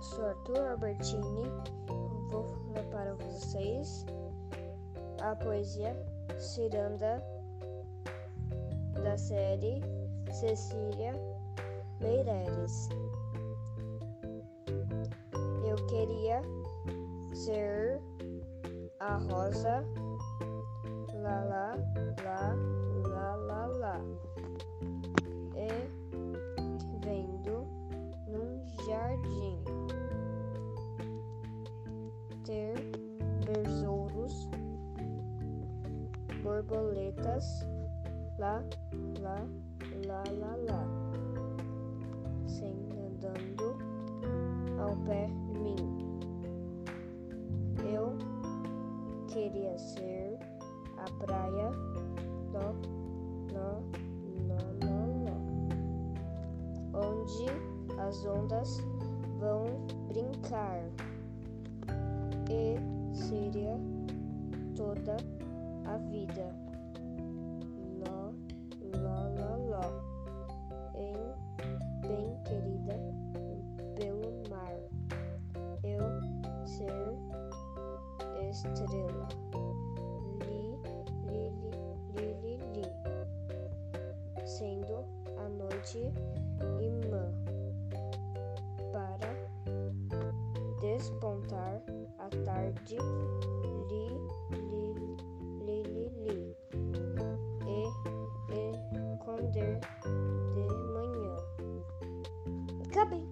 Arthur Albertini. Vou ler para vocês a poesia Ciranda da série Cecília Meireles. Eu queria ser a rosa, lá, lá, lá, lá, lá, lá, e vendo num jardim ter besouros, borboletas, lá, lá, lá, lá, lá, sem andando ao pé de mim. Eu queria ser a praia, nó, nó, nó, nó, onde as ondas vão brincar toda a vida. Ló, ló, ló, ló, em bem querida pelo mar, eu ser estrela. Li, li, li, li, li, li, sendo a noite imã para despontar a tarde. Cubby.